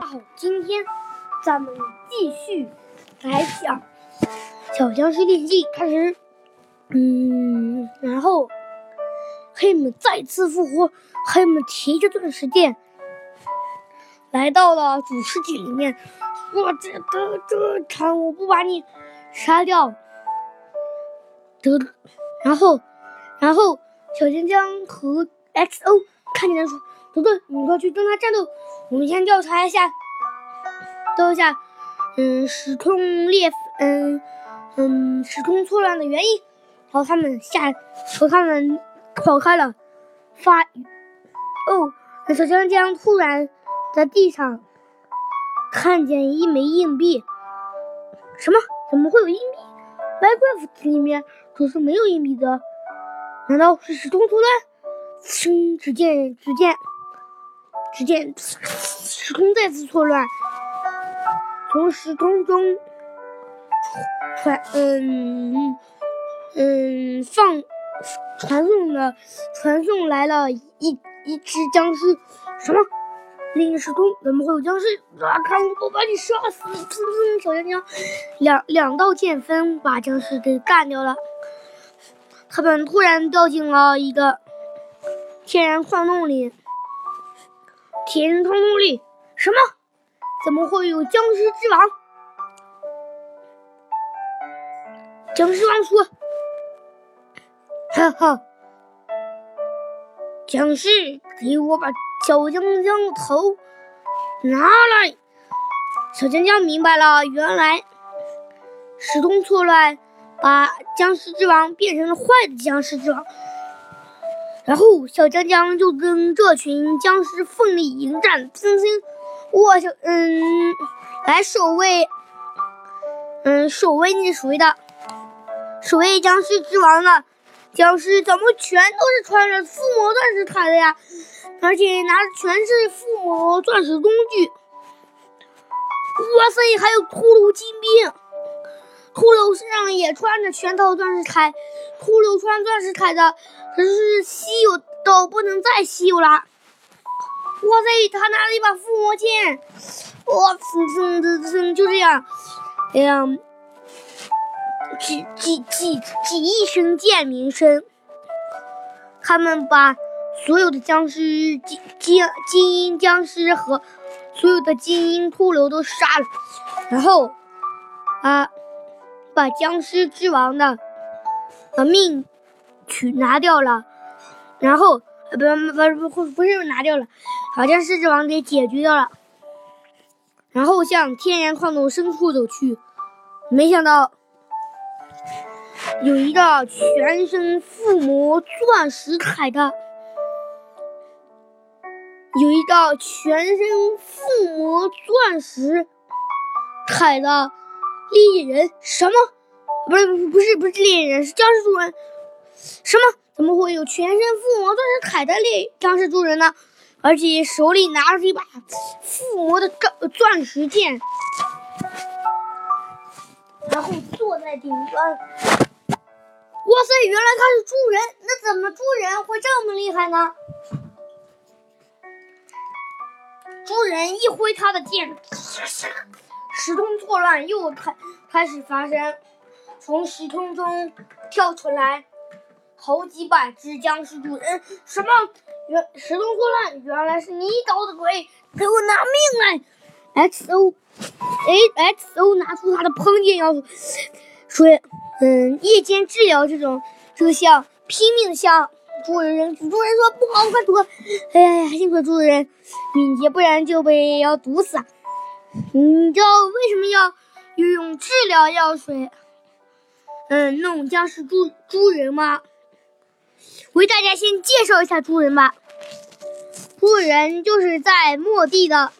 好，今天咱们继续来讲《小僵尸练习》开始。嗯，然后黑姆再次复活，黑姆提着钻石剑来到了主世界里面。我这这这场我不把你杀掉，得，然后，然后小江江和 XO 看见他说：“德德，你快去跟他战斗，我们先调查一下，调一下，嗯，时空裂，嗯嗯，时空错乱的原因。”然后他们下，和他们跑开了。发，哦，小江江突然在地上。看见一枚硬币，什么？怎么会有硬币外挂斧子里面可是没有硬币的，难道是时空错乱？噌！只见，只见，只见时空再次错乱，从时空中传，嗯嗯，放传送了，传送来了一一只僵尸，什么？另一个时空怎么会有僵尸？啊！看我不把你杀死！噌噌，小江江，两两道剑锋把僵尸给干掉了。他们突然掉进了一个天然矿洞里。天然矿洞里什么？怎么会有僵尸之王？僵尸王说：“哈哈，僵尸，给我把。”小江江的头拿来，小江江明白了，原来时空错乱把僵尸之王变成了坏的僵尸之王。然后小江江就跟这群僵尸奋力迎战，曾经我小嗯来守卫，嗯守卫那谁的，守卫僵尸之王的僵尸怎么全都是穿着附魔钻石铠的呀？而且拿的全是附魔钻石工具，哇塞！还有骷髅精兵，骷髅身上也穿着全套钻石铠。骷髅穿钻石铠的，可是稀有到不能再稀有了。哇塞！他拿了一把附魔剑，哇，蹭蹭蹭蹭，就这样，这样，几几几几亿声剑鸣声，他们把。所有的僵尸精精精英僵尸和所有的精英骷髅都杀了，然后啊，把僵尸之王的的命取拿掉了，然后不不不不是拿掉了，把僵尸之王给解决掉了，然后向天然矿洞深处走去，没想到有一个全身附魔钻石铠的。有一道全身附魔钻石铠的猎人，什么？不是不是不是猎人，是僵尸猪人。什么？怎么会有全身附魔钻石铠的猎僵尸猪人呢？而且手里拿着一把附魔的钻钻石剑，然后坐在顶端。哇塞，原来他是猪人，那怎么猪人会这么厉害呢？猪人一挥他的剑，时空错乱又开开始发生，从时空中跳出来好几百只僵尸主人。什么？原时空错乱，原来是你捣的鬼！给我拿命来！XO，哎，XO 拿出他的喷剑要说，嗯，夜间治疗这种这个像拼命向。主人，主人说不好，快躲！哎呀，幸亏主人敏捷，不然就被要毒死。你知道为什么要用治疗药水，嗯，弄僵尸猪猪人吗？为大家先介绍一下猪人吧。猪人就是在末地的，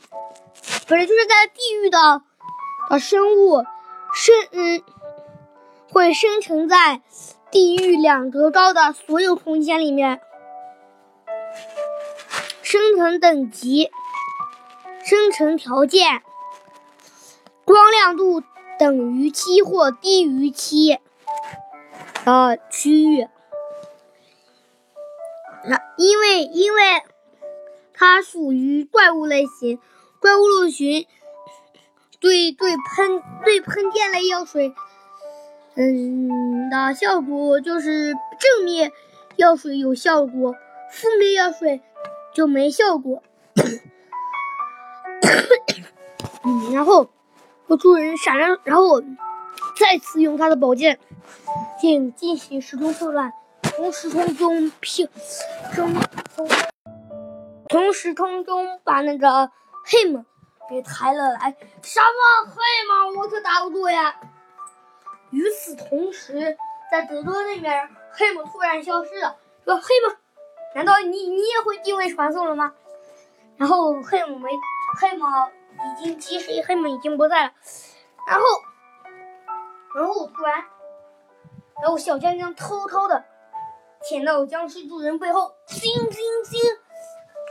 不是就是在地狱的的生物，生嗯，会生成在。地狱两格高的所有空间里面，生成等级、生成条件、光亮度等于七或低于七的区域。那因为因为它属于怪物类型。怪物陆巡对对喷对喷电类药水，嗯的效果就是正面药水有效果，负面药水就没效果。然后我助人闪亮，然后再次用他的宝剑进进行时空错乱，从时空中平中从从时空中把那个黑姆给抬了来。什么黑姆？我可打不过呀！与此同时，在德州那边，黑姆突然消失了。说黑姆，难道你你也会定位传送了吗？然后黑姆没黑姆。已经其实黑门已经不在了，然后，然后突然，然后小江江偷偷的潜到僵尸主人背后，叮叮叮，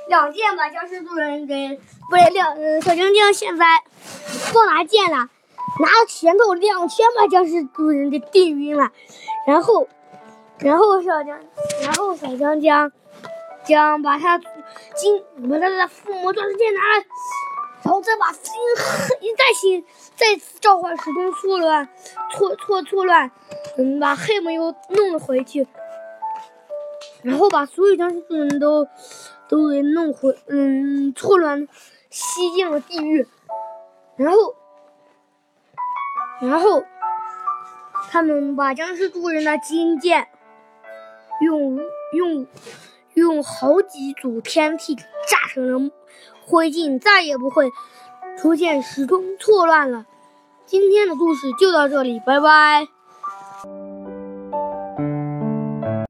两剑把僵尸主人给不是两小江江现在不拿剑了，拿拳头两拳把僵尸主人给定晕了，然后，然后小江，然后小江江将把他金把他的附魔钻石剑拿了。然后再把星 一再新再次召唤时空错乱错错错乱，嗯，把黑门又弄了回去，然后把所有僵尸人都都给弄回，嗯，错乱吸进了地狱，然后然后他们把僵尸主人的金剑用用用好几组天梯炸成了。灰烬再也不会出现时空错乱了。今天的故事就到这里，拜拜。